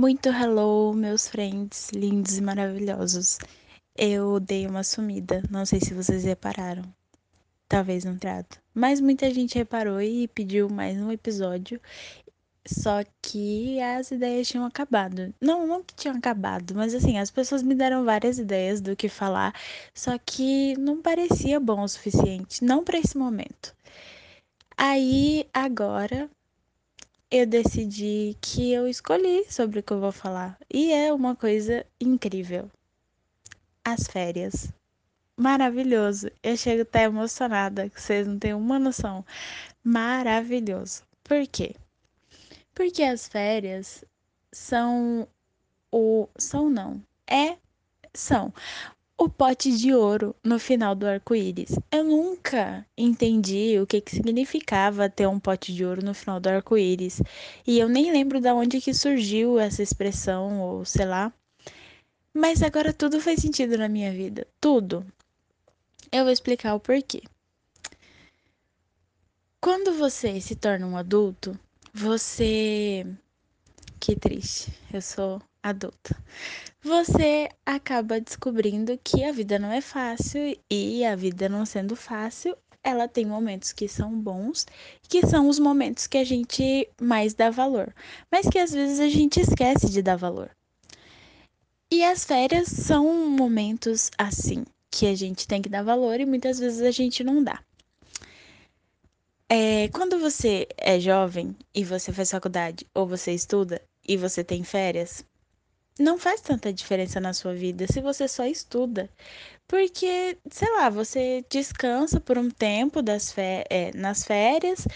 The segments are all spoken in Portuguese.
Muito hello, meus friends lindos e maravilhosos. Eu dei uma sumida, não sei se vocês repararam. Talvez não trato. Mas muita gente reparou e pediu mais um episódio. Só que as ideias tinham acabado. Não, não que tinham acabado, mas assim, as pessoas me deram várias ideias do que falar, só que não parecia bom o suficiente, não para esse momento. Aí, agora, eu decidi que eu escolhi sobre o que eu vou falar. E é uma coisa incrível. As férias. Maravilhoso. Eu chego até emocionada, que vocês não têm uma noção. Maravilhoso. Por quê? Porque as férias são o são não. É são o pote de ouro no final do arco-íris. Eu nunca entendi o que, que significava ter um pote de ouro no final do arco-íris. E eu nem lembro de onde que surgiu essa expressão, ou sei lá. Mas agora tudo faz sentido na minha vida. Tudo. Eu vou explicar o porquê. Quando você se torna um adulto, você. Que triste. Eu sou adulta, você acaba descobrindo que a vida não é fácil e a vida não sendo fácil, ela tem momentos que são bons, que são os momentos que a gente mais dá valor, mas que às vezes a gente esquece de dar valor. E as férias são momentos assim, que a gente tem que dar valor e muitas vezes a gente não dá. É, quando você é jovem e você faz faculdade ou você estuda e você tem férias, não faz tanta diferença na sua vida se você só estuda. Porque, sei lá, você descansa por um tempo das é, nas férias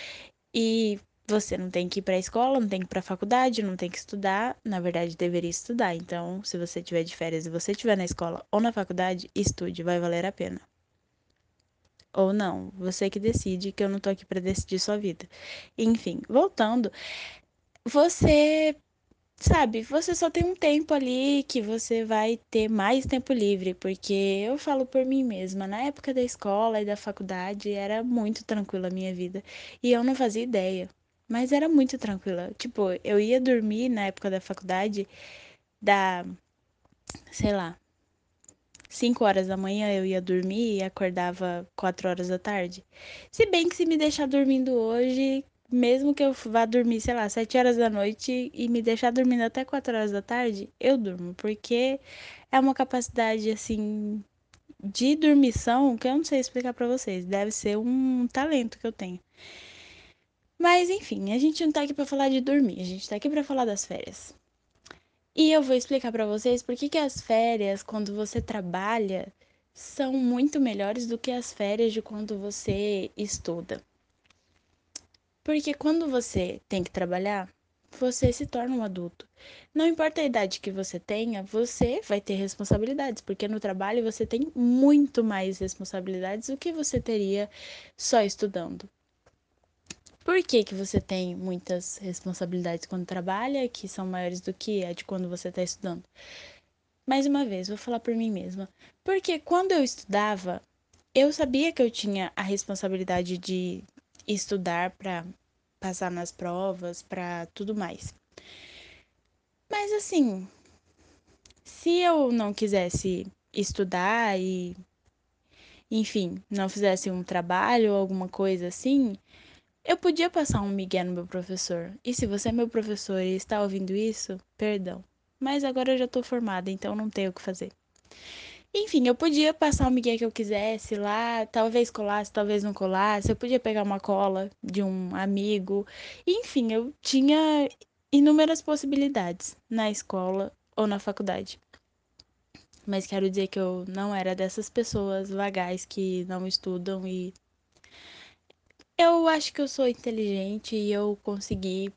e você não tem que ir para a escola, não tem que ir para a faculdade, não tem que estudar. Na verdade, deveria estudar. Então, se você tiver de férias e você estiver na escola ou na faculdade, estude, vai valer a pena. Ou não, você que decide, que eu não tô aqui para decidir sua vida. Enfim, voltando, você sabe, você só tem um tempo ali que você vai ter mais tempo livre, porque eu falo por mim mesma, na época da escola e da faculdade era muito tranquila a minha vida e eu não fazia ideia, mas era muito tranquila. Tipo, eu ia dormir na época da faculdade da, sei lá, 5 horas da manhã eu ia dormir e acordava 4 horas da tarde. Se bem que se me deixar dormindo hoje, mesmo que eu vá dormir, sei lá, 7 horas da noite e me deixar dormindo até 4 horas da tarde, eu durmo, porque é uma capacidade assim de dormição que eu não sei explicar para vocês, deve ser um talento que eu tenho. Mas enfim, a gente não tá aqui para falar de dormir, a gente tá aqui para falar das férias. E eu vou explicar para vocês por que, que as férias, quando você trabalha, são muito melhores do que as férias de quando você estuda. Porque quando você tem que trabalhar, você se torna um adulto. Não importa a idade que você tenha, você vai ter responsabilidades, porque no trabalho você tem muito mais responsabilidades do que você teria só estudando. Por que, que você tem muitas responsabilidades quando trabalha, que são maiores do que a de quando você está estudando? Mais uma vez, vou falar por mim mesma. Porque quando eu estudava, eu sabia que eu tinha a responsabilidade de estudar para passar nas provas, para tudo mais. Mas assim, se eu não quisesse estudar e enfim, não fizesse um trabalho ou alguma coisa assim, eu podia passar um migué no meu professor. E se você é meu professor e está ouvindo isso, perdão. Mas agora eu já tô formada, então não tenho o que fazer. Enfim, eu podia passar o migué que eu quisesse lá, talvez colasse, talvez não colasse. Eu podia pegar uma cola de um amigo. Enfim, eu tinha inúmeras possibilidades na escola ou na faculdade. Mas quero dizer que eu não era dessas pessoas vagais que não estudam e. Eu acho que eu sou inteligente e eu consegui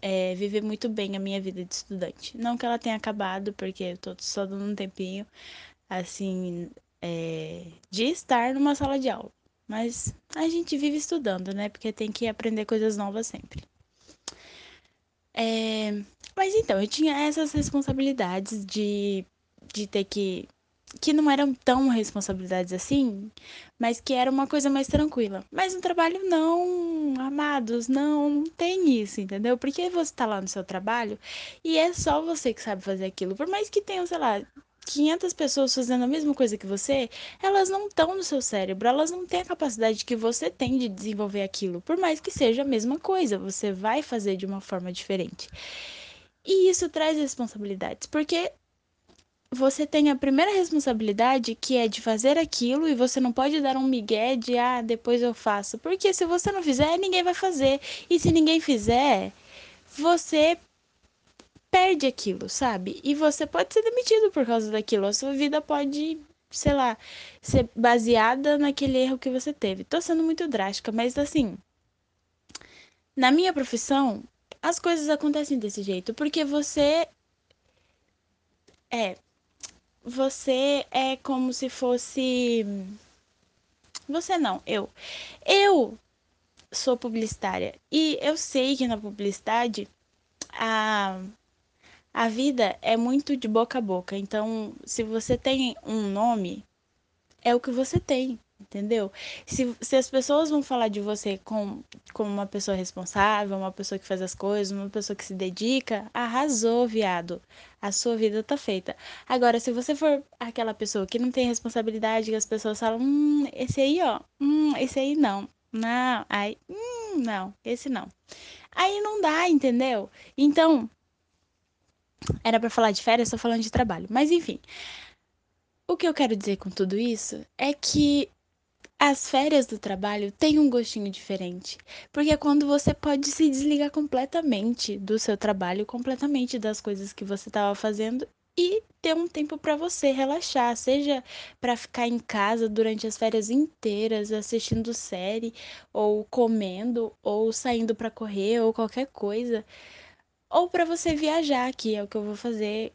é, viver muito bem a minha vida de estudante. Não que ela tenha acabado, porque eu tô só dando um tempinho, assim, é, de estar numa sala de aula. Mas a gente vive estudando, né? Porque tem que aprender coisas novas sempre. É, mas então, eu tinha essas responsabilidades de, de ter que que não eram tão responsabilidades assim, mas que era uma coisa mais tranquila. Mas no trabalho não, amados, não, tem isso, entendeu? Porque você tá lá no seu trabalho e é só você que sabe fazer aquilo. Por mais que tenham, sei lá, 500 pessoas fazendo a mesma coisa que você, elas não estão no seu cérebro, elas não têm a capacidade que você tem de desenvolver aquilo. Por mais que seja a mesma coisa, você vai fazer de uma forma diferente. E isso traz responsabilidades, porque você tem a primeira responsabilidade, que é de fazer aquilo, e você não pode dar um migué de, ah, depois eu faço. Porque se você não fizer, ninguém vai fazer. E se ninguém fizer, você perde aquilo, sabe? E você pode ser demitido por causa daquilo. A sua vida pode, sei lá, ser baseada naquele erro que você teve. Tô sendo muito drástica, mas assim. Na minha profissão, as coisas acontecem desse jeito, porque você é você é como se fosse. Você não, eu. Eu sou publicitária e eu sei que na publicidade a, a vida é muito de boca a boca. Então, se você tem um nome, é o que você tem entendeu? Se, se as pessoas vão falar de você com, como uma pessoa responsável, uma pessoa que faz as coisas, uma pessoa que se dedica, arrasou, viado. A sua vida tá feita. Agora, se você for aquela pessoa que não tem responsabilidade, que as pessoas falam, hum, esse aí, ó, hum, esse aí não. Não, aí, hum, não, esse não. Aí não dá, entendeu? Então, era para falar de férias, tô falando de trabalho. Mas enfim, o que eu quero dizer com tudo isso é que as férias do trabalho têm um gostinho diferente, porque é quando você pode se desligar completamente do seu trabalho, completamente das coisas que você estava fazendo e ter um tempo para você relaxar, seja para ficar em casa durante as férias inteiras assistindo série ou comendo ou saindo para correr ou qualquer coisa, ou para você viajar, que é o que eu vou fazer,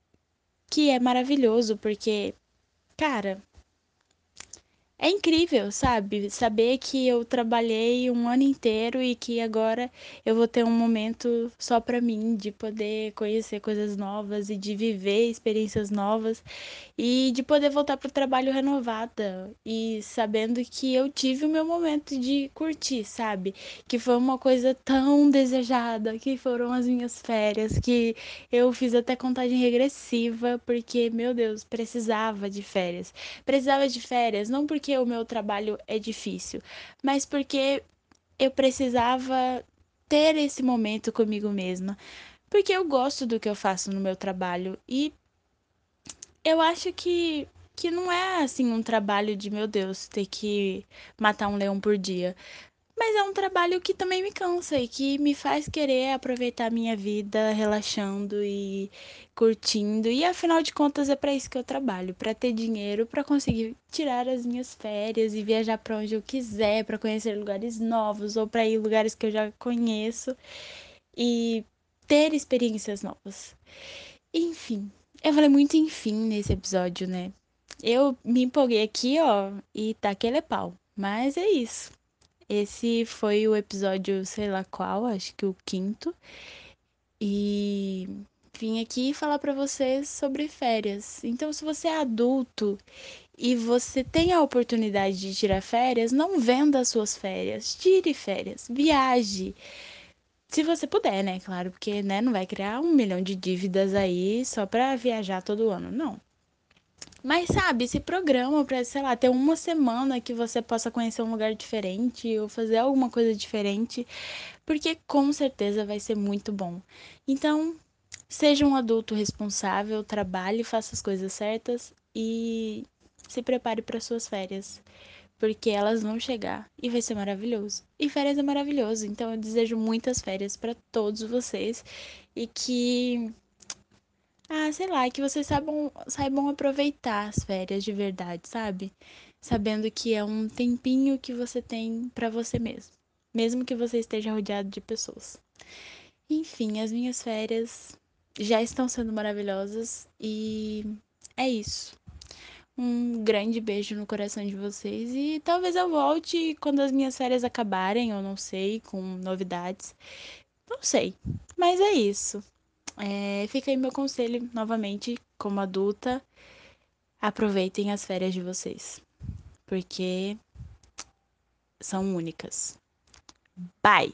que é maravilhoso, porque cara, é incrível, sabe? Saber que eu trabalhei um ano inteiro e que agora eu vou ter um momento só para mim, de poder conhecer coisas novas e de viver experiências novas e de poder voltar pro trabalho renovada e sabendo que eu tive o meu momento de curtir, sabe? Que foi uma coisa tão desejada, que foram as minhas férias, que eu fiz até contagem regressiva, porque, meu Deus, precisava de férias. Precisava de férias, não porque o meu trabalho é difícil, mas porque eu precisava ter esse momento comigo mesma, porque eu gosto do que eu faço no meu trabalho e eu acho que que não é assim um trabalho de meu Deus ter que matar um leão por dia. Mas é um trabalho que também me cansa e que me faz querer aproveitar a minha vida relaxando e curtindo. E afinal de contas é para isso que eu trabalho, para ter dinheiro, para conseguir tirar as minhas férias e viajar para onde eu quiser, para conhecer lugares novos ou para ir lugares que eu já conheço e ter experiências novas. Enfim, eu falei muito enfim nesse episódio, né? Eu me empolguei aqui, ó, e tá aquele pau. Mas é isso. Esse foi o episódio, sei lá qual, acho que o quinto. E vim aqui falar para vocês sobre férias. Então, se você é adulto e você tem a oportunidade de tirar férias, não venda as suas férias. Tire férias, viaje. Se você puder, né? Claro, porque né, não vai criar um milhão de dívidas aí só para viajar todo ano. Não. Mas sabe, se programa para, sei lá, ter uma semana que você possa conhecer um lugar diferente ou fazer alguma coisa diferente, porque com certeza vai ser muito bom. Então, seja um adulto responsável, trabalhe, faça as coisas certas e se prepare para suas férias, porque elas vão chegar e vai ser maravilhoso. E férias é maravilhoso, então eu desejo muitas férias para todos vocês e que ah, sei lá, que vocês saibam, saibam aproveitar as férias de verdade, sabe? Sabendo que é um tempinho que você tem para você mesmo, mesmo que você esteja rodeado de pessoas. Enfim, as minhas férias já estão sendo maravilhosas e é isso. Um grande beijo no coração de vocês e talvez eu volte quando as minhas férias acabarem, eu não sei, com novidades. Não sei, mas é isso. É, fica aí meu conselho novamente, como adulta. aproveitem as férias de vocês, porque são únicas. Bye!